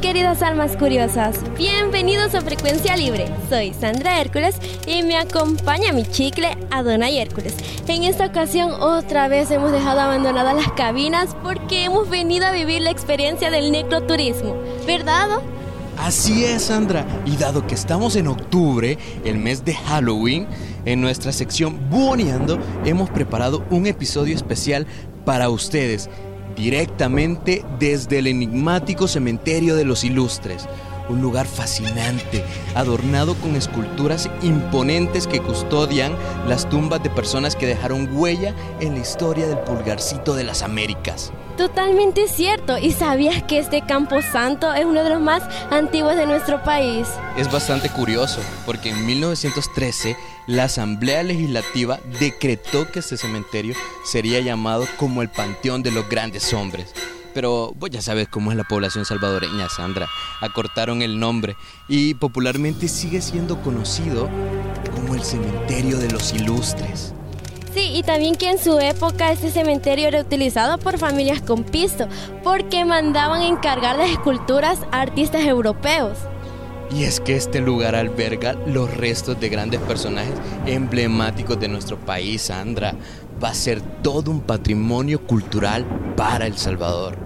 Queridas almas curiosas, bienvenidos a Frecuencia Libre. Soy Sandra Hércules y me acompaña mi chicle Adonai Hércules. En esta ocasión otra vez hemos dejado abandonadas las cabinas porque hemos venido a vivir la experiencia del necroturismo, ¿verdad? Así es, Sandra. Y dado que estamos en octubre, el mes de Halloween, en nuestra sección Buoneando hemos preparado un episodio especial para ustedes directamente desde el enigmático cementerio de los ilustres. Un lugar fascinante, adornado con esculturas imponentes que custodian las tumbas de personas que dejaron huella en la historia del pulgarcito de las Américas. Totalmente cierto. ¿Y sabías que este Campo Santo es uno de los más antiguos de nuestro país? Es bastante curioso, porque en 1913 la Asamblea Legislativa decretó que este cementerio sería llamado como el Panteón de los Grandes Hombres. Pero vos ya sabes cómo es la población salvadoreña, Sandra. Acortaron el nombre y popularmente sigue siendo conocido como el Cementerio de los Ilustres. Sí, y también que en su época este cementerio era utilizado por familias con pisto, porque mandaban encargar las esculturas a artistas europeos. Y es que este lugar alberga los restos de grandes personajes emblemáticos de nuestro país, Sandra. Va a ser todo un patrimonio cultural para El Salvador.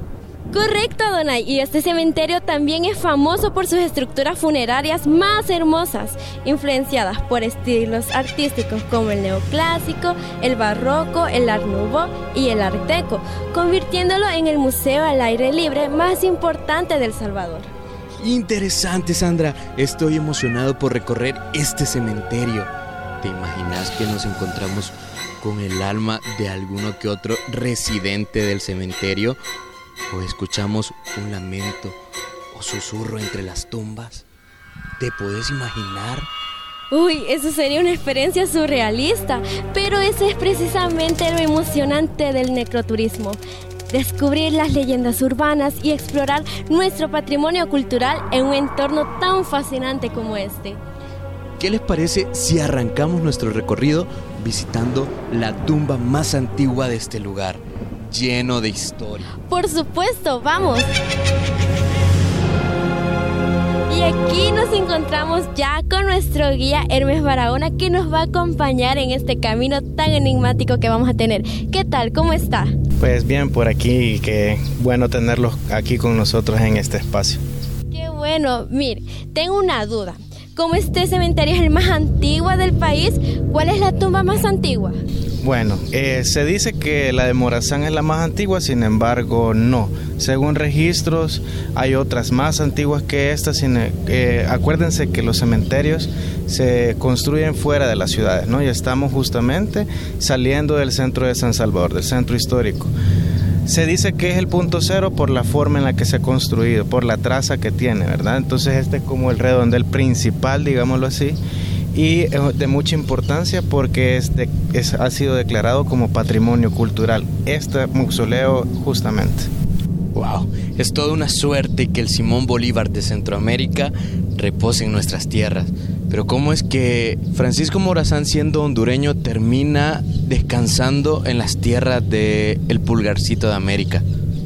Correcto, Donay. Y este cementerio también es famoso por sus estructuras funerarias más hermosas, influenciadas por estilos artísticos como el neoclásico, el barroco, el art nouveau y el art deco, convirtiéndolo en el museo al aire libre más importante del Salvador. Interesante, Sandra. Estoy emocionado por recorrer este cementerio. ¿Te imaginas que nos encontramos con el alma de alguno que otro residente del cementerio? ¿O escuchamos un lamento o susurro entre las tumbas? ¿Te puedes imaginar? Uy, eso sería una experiencia surrealista, pero ese es precisamente lo emocionante del necroturismo. Descubrir las leyendas urbanas y explorar nuestro patrimonio cultural en un entorno tan fascinante como este. ¿Qué les parece si arrancamos nuestro recorrido visitando la tumba más antigua de este lugar, lleno de historia? Por supuesto, vamos. Y aquí nos encontramos ya con nuestro guía Hermes Barahona que nos va a acompañar en este camino tan enigmático que vamos a tener. ¿Qué tal? ¿Cómo está? Pues bien por aquí, qué bueno tenerlos aquí con nosotros en este espacio. Qué bueno, mire, tengo una duda. Como este cementerio es el más antiguo del país, ¿cuál es la tumba más antigua? Bueno, eh, se dice que la de Morazán es la más antigua, sin embargo, no. Según registros, hay otras más antiguas que esta. Eh, acuérdense que los cementerios se construyen fuera de las ciudades, ¿no? Y estamos justamente saliendo del centro de San Salvador, del centro histórico. Se dice que es el punto cero por la forma en la que se ha construido, por la traza que tiene, ¿verdad? Entonces este es como el redondel principal, digámoslo así y de mucha importancia porque es ha sido declarado como patrimonio cultural este mausoleo justamente. Wow, es toda una suerte que el Simón Bolívar de Centroamérica repose en nuestras tierras. Pero ¿cómo es que Francisco Morazán, siendo hondureño, termina descansando en las tierras del el pulgarcito de América?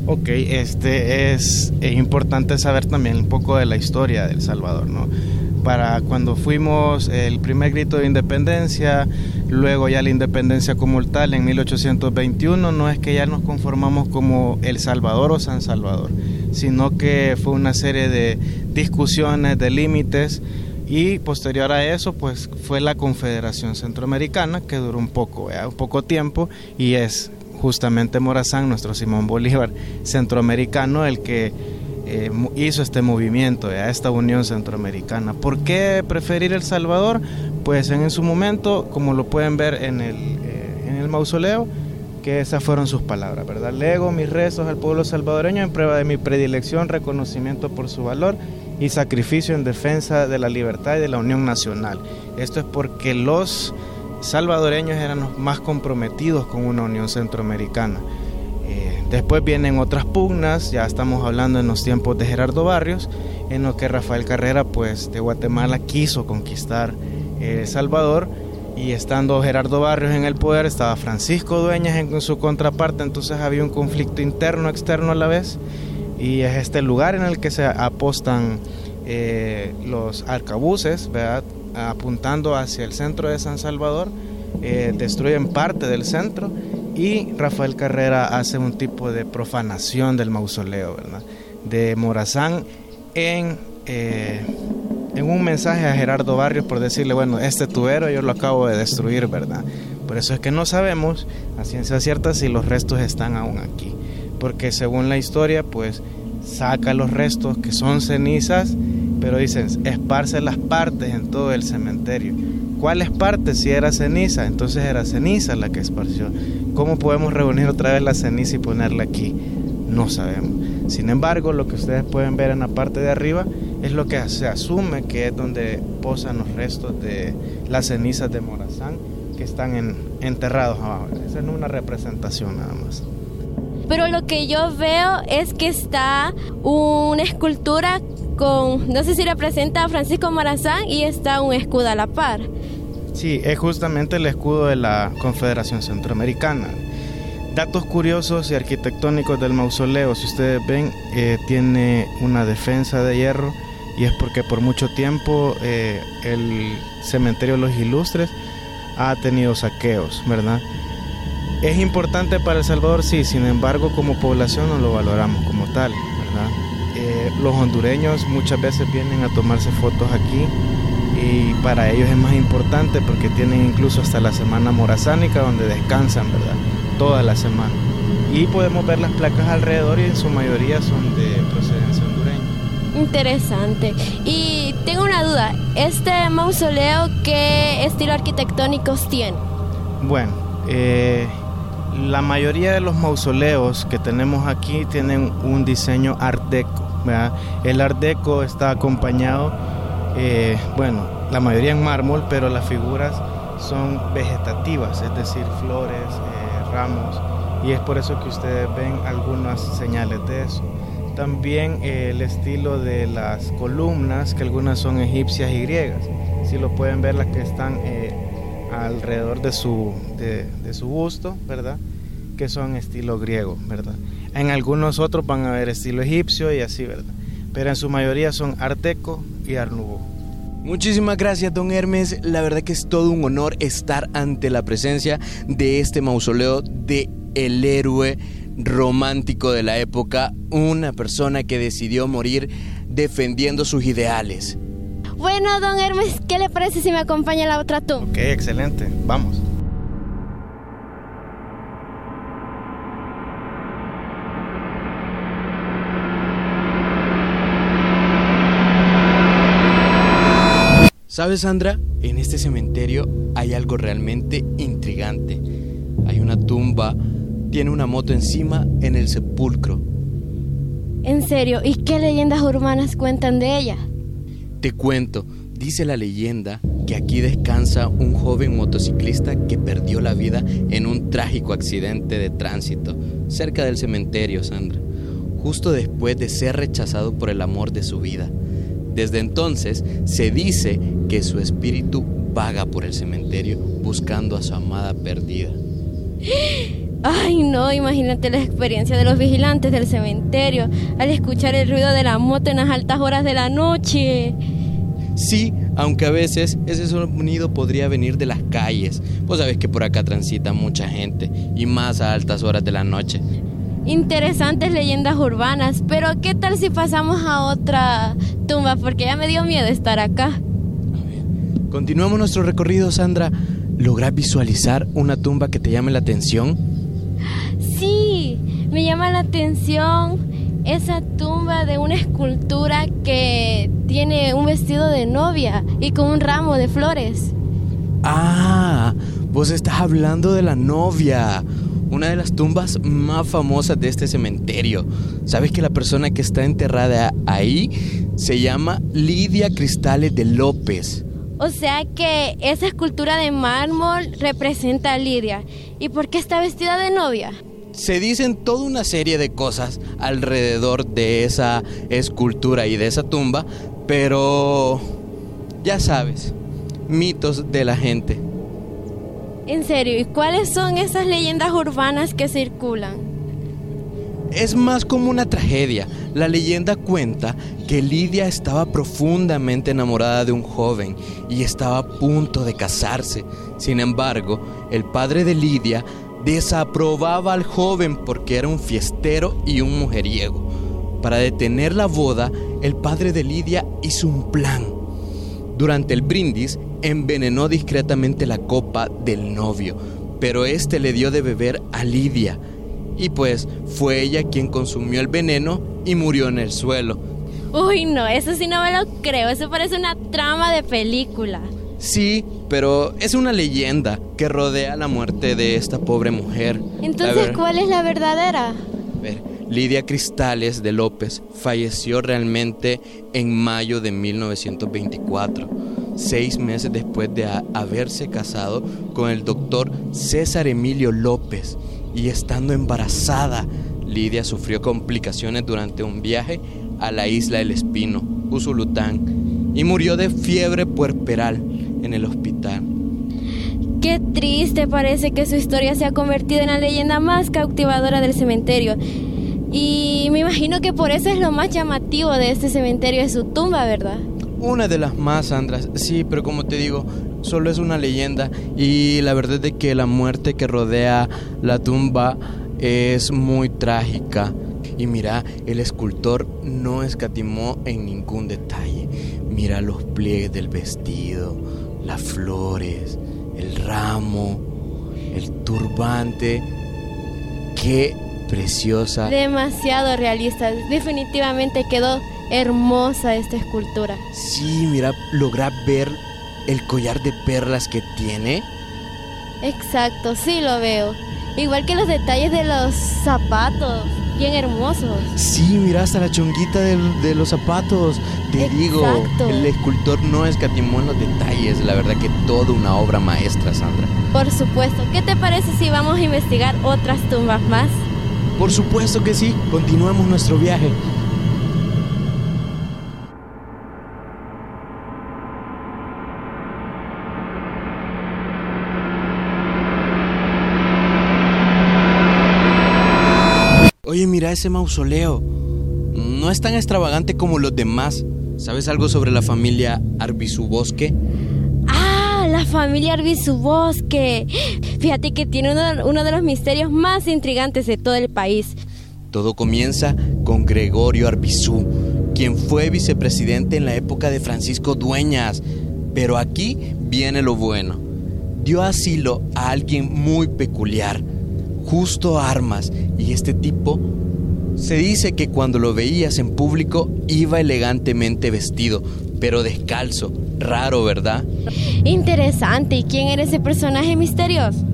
Ok, este es, es importante saber también un poco de la historia de El Salvador, ¿no? Para cuando fuimos el primer grito de independencia, luego ya la independencia como tal en 1821, no es que ya nos conformamos como El Salvador o San Salvador, sino que fue una serie de discusiones, de límites y posterior a eso pues fue la Confederación Centroamericana que duró un poco, un poco tiempo y es justamente Morazán, nuestro Simón Bolívar centroamericano, el que eh, hizo este movimiento, a esta unión centroamericana. ¿Por qué preferir El Salvador? Pues en su momento, como lo pueden ver en el, eh, en el mausoleo, que esas fueron sus palabras, ¿verdad? Lego mis rezos al pueblo salvadoreño en prueba de mi predilección, reconocimiento por su valor y sacrificio en defensa de la libertad y de la unión nacional. Esto es porque los salvadoreños eran los más comprometidos con una unión centroamericana. Eh, después vienen otras pugnas, ya estamos hablando en los tiempos de Gerardo Barrios, en lo que Rafael Carrera pues de Guatemala quiso conquistar El Salvador y estando Gerardo Barrios en el poder estaba Francisco Dueñas en su contraparte, entonces había un conflicto interno externo a la vez y es este lugar en el que se apostan eh, los arcabuces, ¿verdad? apuntando hacia el centro de San Salvador, eh, destruyen parte del centro y Rafael Carrera hace un tipo de profanación del mausoleo ¿verdad? de Morazán en, eh, en un mensaje a Gerardo Barrios por decirle, bueno, este tubero yo lo acabo de destruir, ¿verdad? Por eso es que no sabemos a ciencia cierta si los restos están aún aquí, porque según la historia, pues saca los restos que son cenizas pero dicen, esparce las partes en todo el cementerio. ¿Cuáles partes? Si era ceniza, entonces era ceniza la que esparció. ¿Cómo podemos reunir otra vez la ceniza y ponerla aquí? No sabemos. Sin embargo, lo que ustedes pueden ver en la parte de arriba es lo que se asume que es donde posan los restos de las cenizas de Morazán que están enterrados abajo. Esa es una representación nada más. Pero lo que yo veo es que está una escultura con, no sé si representa a Francisco Morazán y está un escudo a la par. Sí, es justamente el escudo de la Confederación Centroamericana. Datos curiosos y arquitectónicos del mausoleo, si ustedes ven, eh, tiene una defensa de hierro y es porque por mucho tiempo eh, el cementerio de los ilustres ha tenido saqueos, ¿verdad? Es importante para El Salvador, sí, sin embargo como población no lo valoramos como tal, ¿verdad? Eh, los hondureños muchas veces vienen a tomarse fotos aquí y para ellos es más importante porque tienen incluso hasta la semana morazánica donde descansan, ¿verdad? Toda la semana. Y podemos ver las placas alrededor y en su mayoría son de procedencia hondureña. Interesante. Y tengo una duda, ¿este mausoleo qué estilo arquitectónicos tiene? Bueno, eh, la mayoría de los mausoleos que tenemos aquí tienen un diseño art deco. El Art Deco está acompañado, eh, bueno, la mayoría en mármol, pero las figuras son vegetativas, es decir, flores, eh, ramos, y es por eso que ustedes ven algunas señales de eso. También eh, el estilo de las columnas, que algunas son egipcias y griegas. Si lo pueden ver, las que están alrededor de su, de, su busto, ¿verdad? Que son estilo griego, ¿verdad? En algunos otros van a ver estilo egipcio y así, ¿verdad? Pero en su mayoría son Art Deco y Art Nouveau. Muchísimas gracias, don Hermes. La verdad que es todo un honor estar ante la presencia de este mausoleo de el héroe romántico de la época, una persona que decidió morir defendiendo sus ideales. Bueno, don Hermes, ¿qué le parece si me acompaña a la otra tumba? Ok, excelente. Vamos. ¿Sabes, Sandra? En este cementerio hay algo realmente intrigante. Hay una tumba, tiene una moto encima en el sepulcro. ¿En serio? ¿Y qué leyendas urbanas cuentan de ella? Te cuento, dice la leyenda que aquí descansa un joven motociclista que perdió la vida en un trágico accidente de tránsito cerca del cementerio, Sandra, justo después de ser rechazado por el amor de su vida. Desde entonces se dice que su espíritu vaga por el cementerio buscando a su amada perdida. Ay, no, imagínate la experiencia de los vigilantes del cementerio al escuchar el ruido de la moto en las altas horas de la noche. Sí, aunque a veces ese sonido podría venir de las calles. Vos sabés que por acá transita mucha gente y más a altas horas de la noche interesantes leyendas urbanas, pero ¿qué tal si pasamos a otra tumba? Porque ya me dio miedo estar acá. Continuamos nuestro recorrido, Sandra. ¿Logras visualizar una tumba que te llame la atención? Sí, me llama la atención esa tumba de una escultura que tiene un vestido de novia y con un ramo de flores. Ah, vos estás hablando de la novia una de las tumbas más famosas de este cementerio. ¿Sabes que la persona que está enterrada ahí se llama Lidia Cristales de López? O sea que esa escultura de mármol representa a Lidia. ¿Y por qué está vestida de novia? Se dicen toda una serie de cosas alrededor de esa escultura y de esa tumba, pero ya sabes, mitos de la gente. En serio, ¿y cuáles son esas leyendas urbanas que circulan? Es más como una tragedia. La leyenda cuenta que Lidia estaba profundamente enamorada de un joven y estaba a punto de casarse. Sin embargo, el padre de Lidia desaprobaba al joven porque era un fiestero y un mujeriego. Para detener la boda, el padre de Lidia hizo un plan. Durante el brindis, envenenó discretamente la copa del novio, pero este le dio de beber a Lidia. Y pues fue ella quien consumió el veneno y murió en el suelo. Uy, no, eso sí no me lo creo, eso parece una trama de película. Sí, pero es una leyenda que rodea la muerte de esta pobre mujer. Entonces, ¿cuál es la verdadera? ver, Lidia Cristales de López falleció realmente en mayo de 1924, seis meses después de haberse casado con el doctor César Emilio López y estando embarazada. Lidia sufrió complicaciones durante un viaje a la isla del Espino, Usulután, y murió de fiebre puerperal en el hospital. Qué triste parece que su historia se ha convertido en la leyenda más cautivadora del cementerio. Y me imagino que por eso es lo más llamativo de este cementerio de su tumba, ¿verdad? Una de las más, Sandra. Sí, pero como te digo, solo es una leyenda y la verdad es que la muerte que rodea la tumba es muy trágica. Y mira, el escultor no escatimó en ningún detalle. Mira los pliegues del vestido, las flores, el ramo, el turbante. Qué preciosa. Demasiado realista. Definitivamente quedó hermosa esta escultura. Sí, mira, logra ver el collar de perlas que tiene. Exacto, sí lo veo. Igual que los detalles de los zapatos, bien hermosos. Sí, mira hasta la chonguita de, los zapatos. Te digo, el escultor no escatimó en los detalles. La verdad que toda una obra maestra, Sandra. Por supuesto. ¿Qué te parece si vamos a investigar otras tumbas más? Por supuesto que sí. Continuemos nuestro viaje. Oye, mira ese mausoleo. No es tan extravagante como los demás. ¿Sabes algo sobre la familia Arbizubosque? Ah, la familia Arbizubosque. Fíjate que tiene uno, uno de los misterios más intrigantes de todo el país. Todo comienza con Gregorio Arbizú, quien fue vicepresidente en la época de Francisco Dueñas. Pero aquí viene lo bueno. Dio asilo a alguien muy peculiar justo armas, y este tipo se dice que cuando lo veías en público iba elegantemente vestido, pero descalzo. Raro, ¿verdad? Interesante. ¿Y quién era ese personaje misterioso?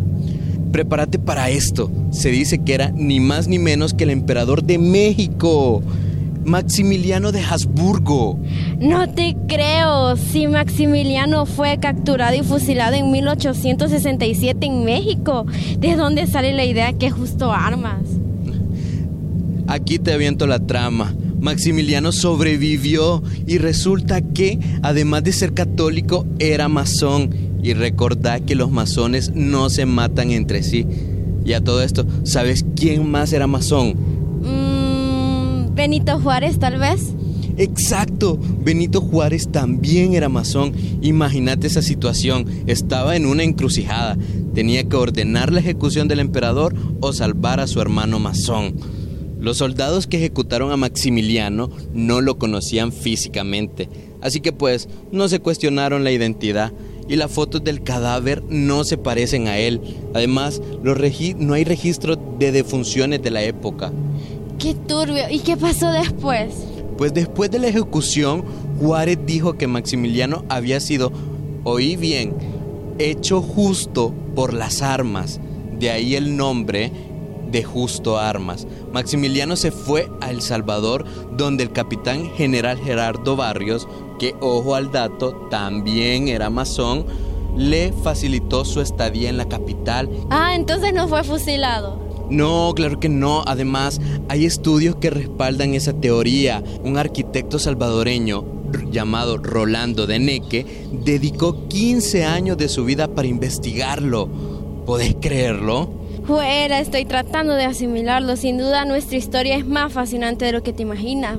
Prepárate para esto. Se dice que era ni más ni menos que el emperador de México. Maximiliano de Habsburgo. No te creo. Si Maximiliano fue capturado y fusilado en 1867 en México, ¿de dónde sale la idea que justo armas? Aquí te aviento la trama. Maximiliano sobrevivió y resulta que, además de ser católico, era masón. Y recordá que los masones no se matan entre sí. Y a todo esto, ¿sabes quién más era masón? Benito Juárez, tal vez. Exacto, Benito Juárez también era masón. Imagínate esa situación, estaba en una encrucijada. Tenía que ordenar la ejecución del emperador o salvar a su hermano masón. Los soldados que ejecutaron a Maximiliano no lo conocían físicamente, así que pues no se cuestionaron la identidad y las fotos del cadáver no se parecen a él. Además, no hay registro de defunciones de la época. Qué turbio. ¿Y qué pasó después? Pues después de la ejecución, Juárez dijo que Maximiliano había sido, oí bien, hecho justo por las armas. De ahí el nombre de Justo Armas. Maximiliano se fue a El Salvador, donde el capitán general Gerardo Barrios, que, ojo al dato, también era masón, le facilitó su estadía en la capital. Ah, entonces no fue fusilado. No, claro que no. Además, hay estudios que respaldan esa teoría. Un arquitecto salvadoreño llamado Rolando de Neque dedicó 15 años de su vida para investigarlo. ¿Podés creerlo? Fuera, estoy tratando de asimilarlo. Sin duda nuestra historia es más fascinante de lo que te imaginas.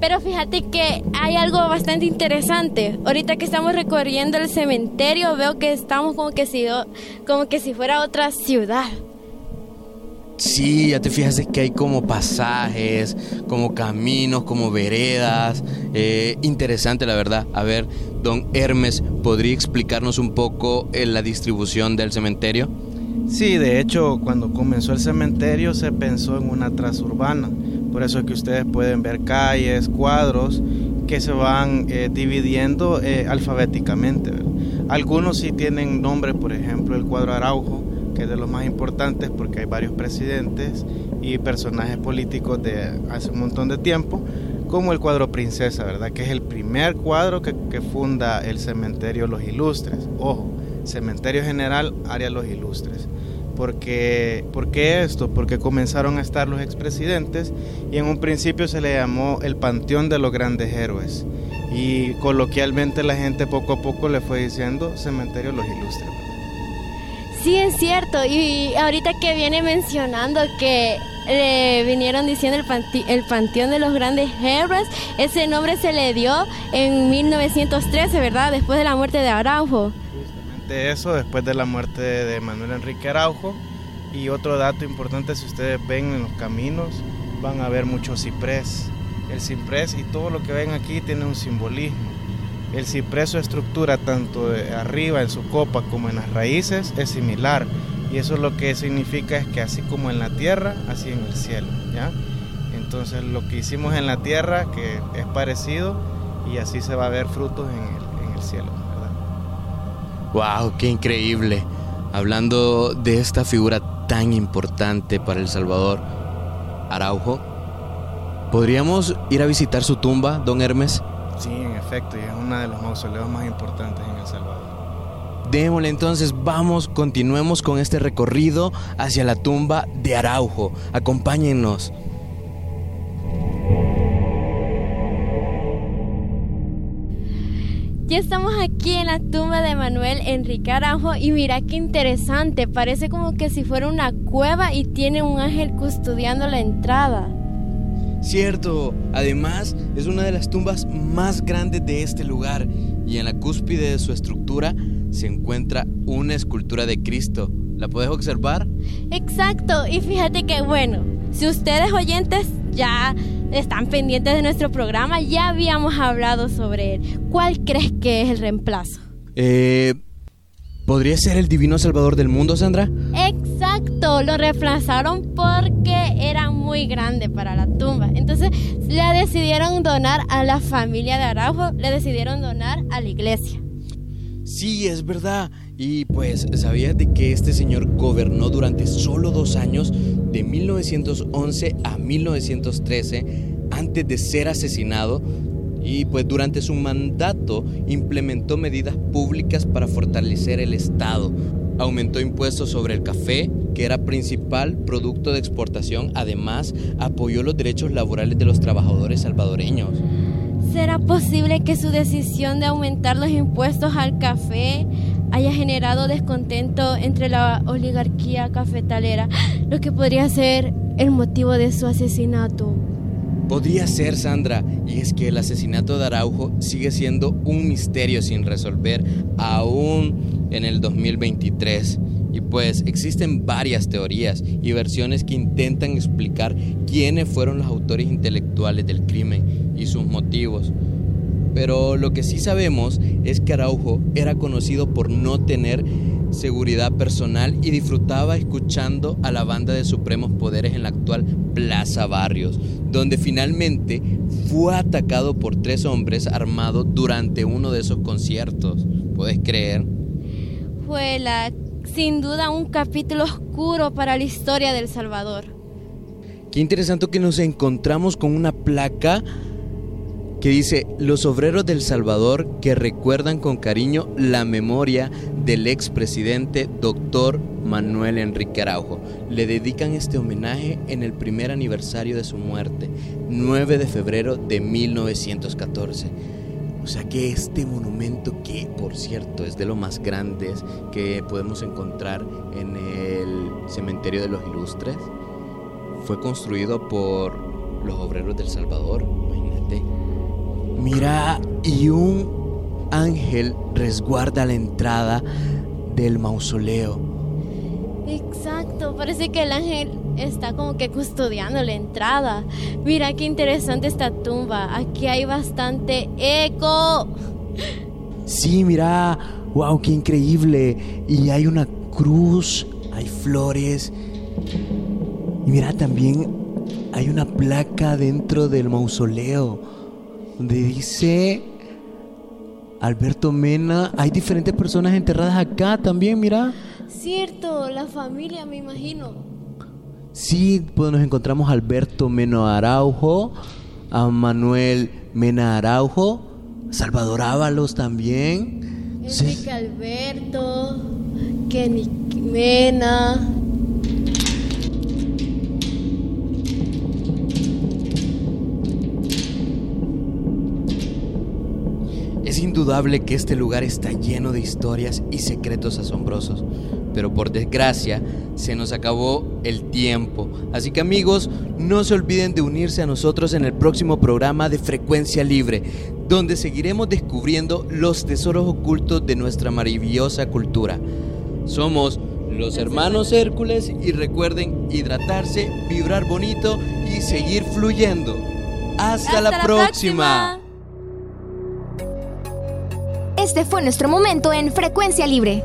Pero fíjate que hay algo bastante interesante. Ahorita que estamos recorriendo el cementerio, veo que estamos como que si, como que si fuera otra ciudad. Sí, ya te fijas que hay como pasajes, como caminos, como veredas. Eh, interesante, la verdad. A ver, don Hermes, ¿podría explicarnos un poco eh, la distribución del cementerio? Sí, de hecho, cuando comenzó el cementerio se pensó en una transurbana. Por eso es que ustedes pueden ver calles, cuadros que se van eh, dividiendo alfabéticamente. Algunos sí tienen nombre, por ejemplo, el cuadro Araujo que es de los más importantes porque hay varios presidentes y personajes políticos de hace un montón de tiempo, como el cuadro Princesa, ¿verdad? Que es el primer cuadro que, funda el cementerio Los Ilustres. Ojo, Cementerio General, área Los Ilustres. Porque, ¿Por qué esto? Porque comenzaron a estar los expresidentes y en un principio se le llamó el Panteón de los Grandes Héroes. Y coloquialmente la gente poco a poco le fue diciendo Cementerio Los Ilustres. Sí, es cierto. Y ahorita que viene mencionando que le vinieron diciendo el, el Panteón de los Grandes Héroes, ese nombre se le dio en 1913, ¿verdad? Después de la muerte de Araujo. Justamente eso, después de la muerte de Manuel Enrique Araujo. Y otro dato importante, si ustedes ven en los caminos, van a ver mucho ciprés. El ciprés y todo lo que ven aquí tiene un simbolismo. El ciprés su estructura tanto arriba en su copa como en las raíces es similar y eso lo que significa es que así como en la tierra, así en el cielo, ¿ya? Entonces lo que hicimos en la tierra que es parecido y así se va a ver frutos en el, el cielo, ¿verdad? Wow, qué increíble. Hablando de esta figura tan importante para El Salvador, Araujo, ¿podríamos ir a visitar su tumba, don Hermes? Sí, en efecto, y es uno de los mausoleos más importantes en El Salvador. Démosle entonces, vamos, continuemos con este recorrido hacia la tumba de Araujo. Acompáñennos. Ya estamos aquí en la tumba de Manuel Enrique Araujo y mira qué interesante, parece como que si fuera una cueva y tiene un ángel custodiando la entrada. Cierto, además es una de las tumbas más grandes de este lugar y en la cúspide de su estructura se encuentra una escultura de Cristo. ¿La puedes observar? Exacto, y fíjate que bueno, si ustedes oyentes ya están pendientes de nuestro programa, ya habíamos hablado sobre él. ¿Cuál crees que es el reemplazo? Eh, ¿Podría ser el divino salvador del mundo, Sandra? Exacto, lo reemplazaron porque era muy grande para la tumba. Entonces le decidieron donar a la familia de Araujo, le decidieron donar a la iglesia. Sí, es verdad. Y pues, ¿sabías de que este señor gobernó durante solo dos años, de 1911 a 1913, antes de ser asesinado? y pues durante su mandato implementó medidas públicas para fortalecer el Estado. Aumentó impuestos sobre el café, que era principal producto de exportación. Además, apoyó los derechos laborales de los trabajadores salvadoreños. ¿Será posible que su decisión de aumentar los impuestos al café haya generado descontento entre la oligarquía cafetalera, lo que podría ser el motivo de su asesinato? Podría ser, Sandra, y es que el asesinato de Araujo sigue siendo un misterio sin resolver aún en el 2023. Y pues existen varias teorías y versiones que intentan explicar quiénes fueron los autores intelectuales del crimen y sus motivos. Pero lo que sí sabemos es que Araujo era conocido por no tener seguridad personal y disfrutaba escuchando a la banda de supremos poderes en la actual Plaza Barrios, donde finalmente fue atacado por tres hombres armados durante uno de esos conciertos. ¿Puedes creer? Fue la, sin duda un capítulo oscuro para la historia del Salvador. Qué interesante que nos encontramos con una placa que dice, los obreros del Salvador que recuerdan con cariño la memoria del expresidente doctor Manuel Enrique Araujo. Le dedican este homenaje en el primer aniversario de su muerte, 9 de febrero de 1914. O sea que este monumento, que por cierto es de los más grandes que podemos encontrar en el cementerio de los ilustres, fue construido por los obreros del Salvador, imagínate. Mira, y un ángel resguarda la entrada del mausoleo. Exacto, parece que el ángel está como que custodiando la entrada. Mira qué interesante esta tumba. Aquí hay bastante eco. Sí, mira, wow, qué increíble. Y hay una cruz, hay flores. Y mira, también hay una placa dentro del mausoleo donde dice Alberto Mena. Hay diferentes personas enterradas acá también, mira. Cierto, la familia, me imagino. Sí, pues nos encontramos a Alberto Mena Araujo, a Manuel Mena Araujo, Salvador Ábalos también. Enrique Alberto, Kenny Mena. Es indudable que este lugar está lleno de historias y secretos asombrosos, pero por desgracia se nos acabó el tiempo. Así que amigos, no se olviden de unirse a nosotros en el próximo programa de Frecuencia Libre, donde seguiremos descubriendo los tesoros ocultos de nuestra maravillosa cultura. Somos los hermanos Hércules y recuerden hidratarse, vibrar bonito y seguir fluyendo. Hasta, la, próxima. Este fue nuestro momento en Frecuencia Libre.